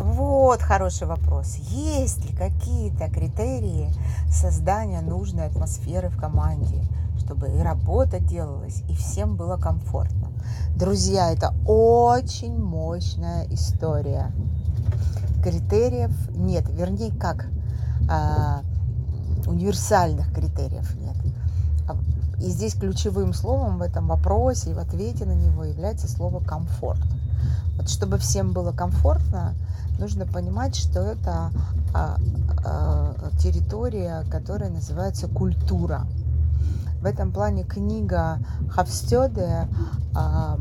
Вот хороший вопрос. Есть ли какие-то критерии создания нужной атмосферы в команде, чтобы и работа делалась, и всем было комфортно? Друзья, это очень мощная история. Критериев нет, вернее, как а, универсальных критериев нет. И здесь ключевым словом в этом вопросе и в ответе на него является слово комфорт. Вот чтобы всем было комфортно, нужно понимать, что это а, а, территория, которая называется культура. В этом плане книга Хавстёде а,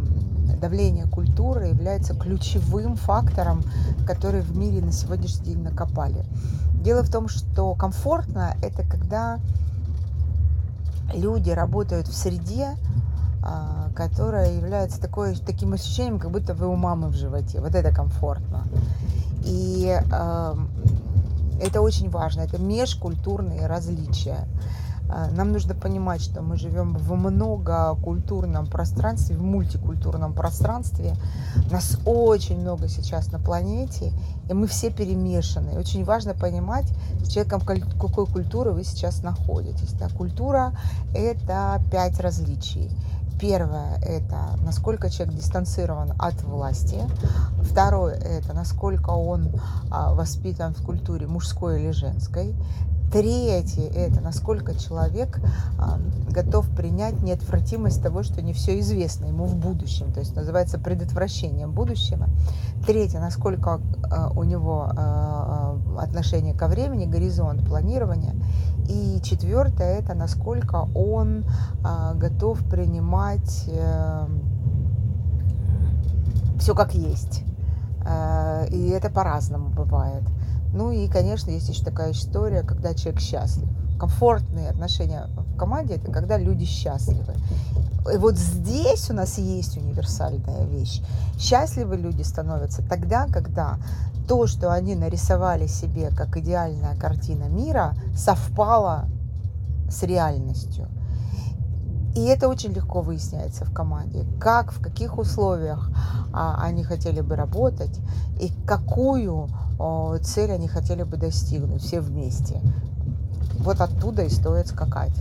«Давление культуры» является ключевым фактором, который в мире на сегодняшний день накопали. Дело в том, что комфортно – это когда люди работают в среде, а, которая является такой, таким ощущением, как будто вы у мамы в животе. Вот это комфортно. И э, это очень важно, это межкультурные различия. А, нам нужно понимать, что мы живем в многокультурном пространстве, в мультикультурном пространстве. Нас очень много сейчас на планете, и мы все перемешаны. Очень важно понимать, с человеком какой культуры вы сейчас находитесь. Да? Культура – это пять различий. Первое – это насколько человек дистанцирован от власти. Второе – это насколько он а, воспитан в культуре мужской или женской. Третье – это насколько человек а, готов принять неотвратимость того, что не все известно ему в будущем, то есть называется предотвращением будущего. Третье – насколько а, у него а, отношение ко времени, горизонт планирования. И четвертое – это насколько он готов принимать э, все как есть. И это по-разному бывает. Ну и, конечно, есть еще такая история, когда человек счастлив. Комфортные отношения в команде – это когда люди счастливы. И вот здесь у нас есть универсальная вещь. Счастливы люди становятся тогда, когда то, что они нарисовали себе как идеальная картина мира, совпало с реальностью. И это очень легко выясняется в команде, как, в каких условиях а, они хотели бы работать и какую цель они хотели бы достигнуть все вместе. Вот оттуда и стоит скакать.